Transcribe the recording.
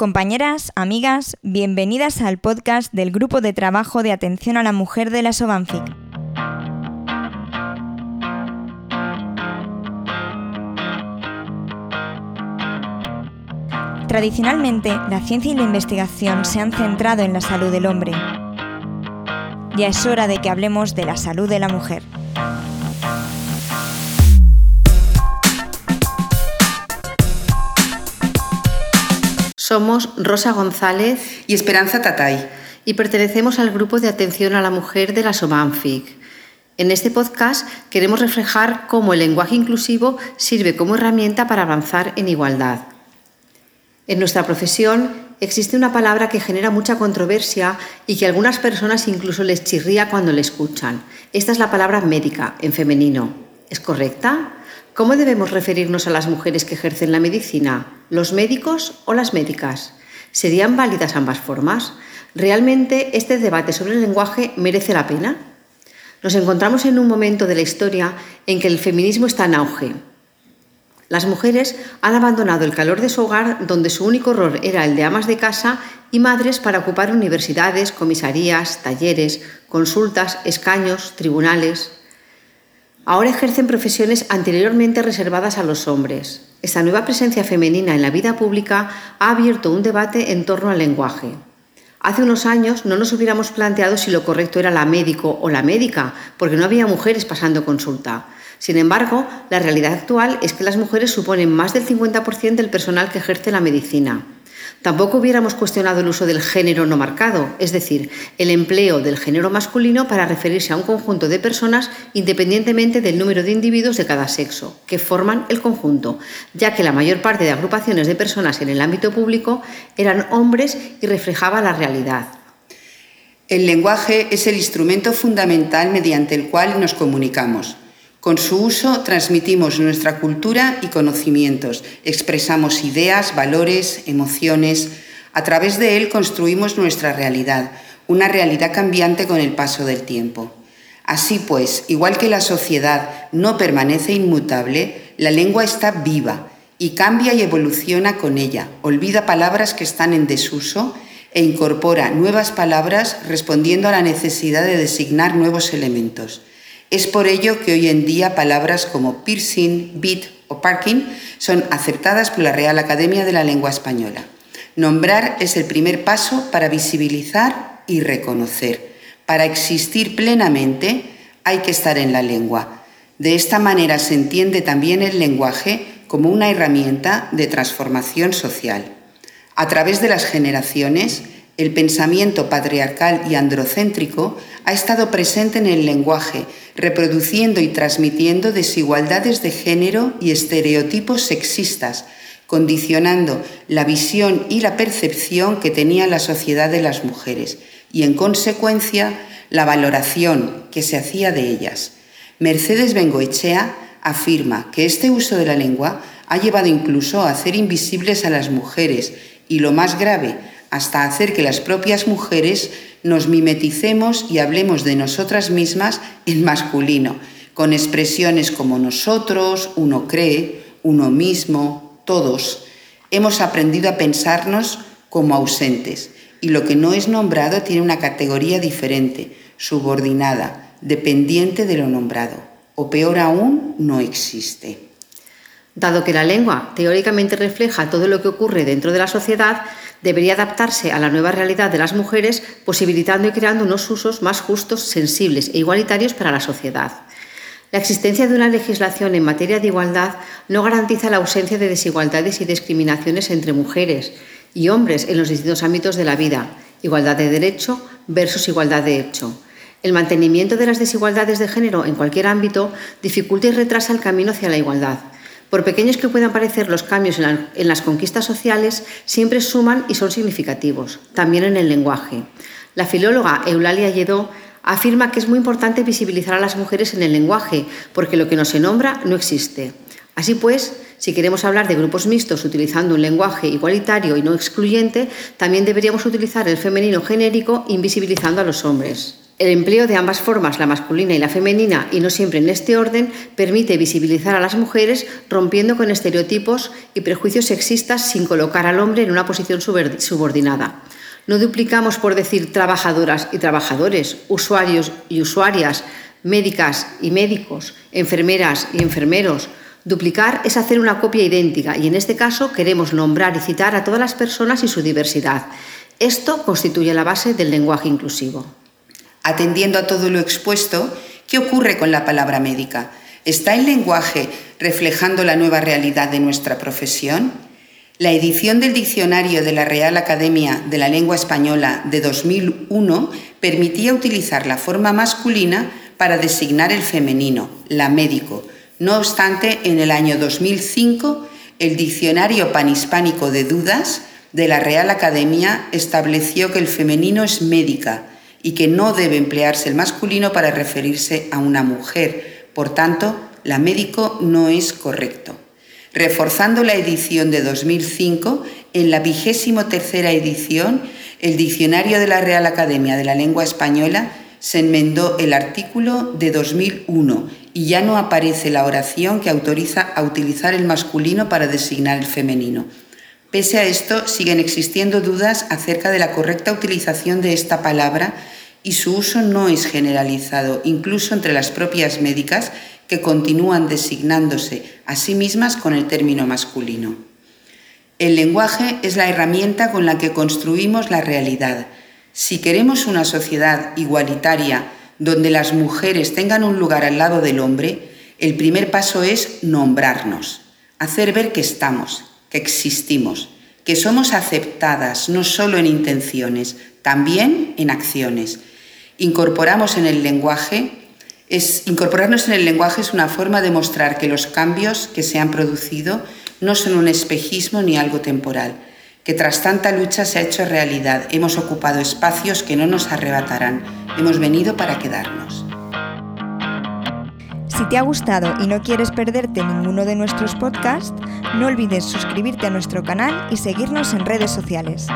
Compañeras, amigas, bienvenidas al podcast del Grupo de Trabajo de Atención a la Mujer de la Sobanfic. Tradicionalmente, la ciencia y la investigación se han centrado en la salud del hombre. Ya es hora de que hablemos de la salud de la mujer. Somos Rosa González y Esperanza Tatay y pertenecemos al grupo de atención a la mujer de la Somanfic. En este podcast queremos reflejar cómo el lenguaje inclusivo sirve como herramienta para avanzar en igualdad. En nuestra profesión existe una palabra que genera mucha controversia y que a algunas personas incluso les chirría cuando la escuchan. Esta es la palabra médica en femenino. ¿Es correcta? ¿Cómo debemos referirnos a las mujeres que ejercen la medicina? ¿Los médicos o las médicas? ¿Serían válidas ambas formas? ¿Realmente este debate sobre el lenguaje merece la pena? Nos encontramos en un momento de la historia en que el feminismo está en auge. Las mujeres han abandonado el calor de su hogar, donde su único rol era el de amas de casa y madres para ocupar universidades, comisarías, talleres, consultas, escaños, tribunales. Ahora ejercen profesiones anteriormente reservadas a los hombres. Esta nueva presencia femenina en la vida pública ha abierto un debate en torno al lenguaje. Hace unos años no nos hubiéramos planteado si lo correcto era la médico o la médica, porque no había mujeres pasando consulta. Sin embargo, la realidad actual es que las mujeres suponen más del 50% del personal que ejerce la medicina. Tampoco hubiéramos cuestionado el uso del género no marcado, es decir, el empleo del género masculino para referirse a un conjunto de personas independientemente del número de individuos de cada sexo, que forman el conjunto, ya que la mayor parte de agrupaciones de personas en el ámbito público eran hombres y reflejaba la realidad. El lenguaje es el instrumento fundamental mediante el cual nos comunicamos. Con su uso transmitimos nuestra cultura y conocimientos, expresamos ideas, valores, emociones. A través de él construimos nuestra realidad, una realidad cambiante con el paso del tiempo. Así pues, igual que la sociedad no permanece inmutable, la lengua está viva y cambia y evoluciona con ella, olvida palabras que están en desuso e incorpora nuevas palabras respondiendo a la necesidad de designar nuevos elementos. Es por ello que hoy en día palabras como piercing, beat o parking son aceptadas por la Real Academia de la Lengua Española. Nombrar es el primer paso para visibilizar y reconocer. Para existir plenamente hay que estar en la lengua. De esta manera se entiende también el lenguaje como una herramienta de transformación social. A través de las generaciones, el pensamiento patriarcal y androcéntrico ha estado presente en el lenguaje, reproduciendo y transmitiendo desigualdades de género y estereotipos sexistas, condicionando la visión y la percepción que tenía la sociedad de las mujeres y, en consecuencia, la valoración que se hacía de ellas. Mercedes Bengoechea afirma que este uso de la lengua ha llevado incluso a hacer invisibles a las mujeres y, lo más grave, hasta hacer que las propias mujeres nos mimeticemos y hablemos de nosotras mismas en masculino, con expresiones como nosotros, uno cree, uno mismo, todos. Hemos aprendido a pensarnos como ausentes y lo que no es nombrado tiene una categoría diferente, subordinada, dependiente de lo nombrado, o peor aún, no existe. Dado que la lengua teóricamente refleja todo lo que ocurre dentro de la sociedad, debería adaptarse a la nueva realidad de las mujeres, posibilitando y creando unos usos más justos, sensibles e igualitarios para la sociedad. La existencia de una legislación en materia de igualdad no garantiza la ausencia de desigualdades y discriminaciones entre mujeres y hombres en los distintos ámbitos de la vida, igualdad de derecho versus igualdad de hecho. El mantenimiento de las desigualdades de género en cualquier ámbito dificulta y retrasa el camino hacia la igualdad. Por pequeños que puedan parecer los cambios en, las conquistas sociales, siempre suman y son significativos, también en el lenguaje. La filóloga Eulalia Lledó afirma que es muy importante visibilizar a las mujeres en el lenguaje, porque lo que no se nombra no existe. Así pues, si queremos hablar de grupos mixtos utilizando un lenguaje igualitario y no excluyente, también deberíamos utilizar el femenino genérico invisibilizando a los hombres. El empleo de ambas formas, la masculina y la femenina, y no siempre en este orden, permite visibilizar a las mujeres rompiendo con estereotipos y prejuicios sexistas sin colocar al hombre en una posición subordinada. No duplicamos por decir trabajadoras y trabajadores, usuarios y usuarias, médicas y médicos, enfermeras y enfermeros. Duplicar es hacer una copia idéntica y en este caso queremos nombrar y citar a todas las personas y su diversidad. Esto constituye la base del lenguaje inclusivo. Atendiendo a todo lo expuesto, ¿qué ocurre con la palabra médica? ¿Está el lenguaje reflejando la nueva realidad de nuestra profesión? La edición del diccionario de la Real Academia de la Lengua Española de 2001 permitía utilizar la forma masculina para designar el femenino, la médico. No obstante, en el año 2005, el Diccionario Panhispánico de Dudas de la Real Academia estableció que el femenino es médica y que no debe emplearse el masculino para referirse a una mujer. Por tanto, la médico no es correcto. Reforzando la edición de 2005, en la vigésimo tercera edición, el Diccionario de la Real Academia de la Lengua Española se enmendó el artículo de 2001 y ya no aparece la oración que autoriza a utilizar el masculino para designar el femenino. Pese a esto, siguen existiendo dudas acerca de la correcta utilización de esta palabra y su uso no es generalizado, incluso entre las propias médicas que continúan designándose a sí mismas con el término masculino. El lenguaje es la herramienta con la que construimos la realidad. Si queremos una sociedad igualitaria donde las mujeres tengan un lugar al lado del hombre, el primer paso es nombrarnos, hacer ver que estamos, que existimos, que somos aceptadas no solo en intenciones, también en acciones. Incorporamos en el lenguaje es, incorporarnos en el lenguaje es una forma de mostrar que los cambios que se han producido no son un espejismo ni algo temporal, que tras tanta lucha se ha hecho realidad, hemos ocupado espacios que no nos arrebatarán, hemos venido para quedarnos. Si te ha gustado y no quieres perderte ninguno de nuestros podcasts, no olvides suscribirte a nuestro canal y seguirnos en redes sociales.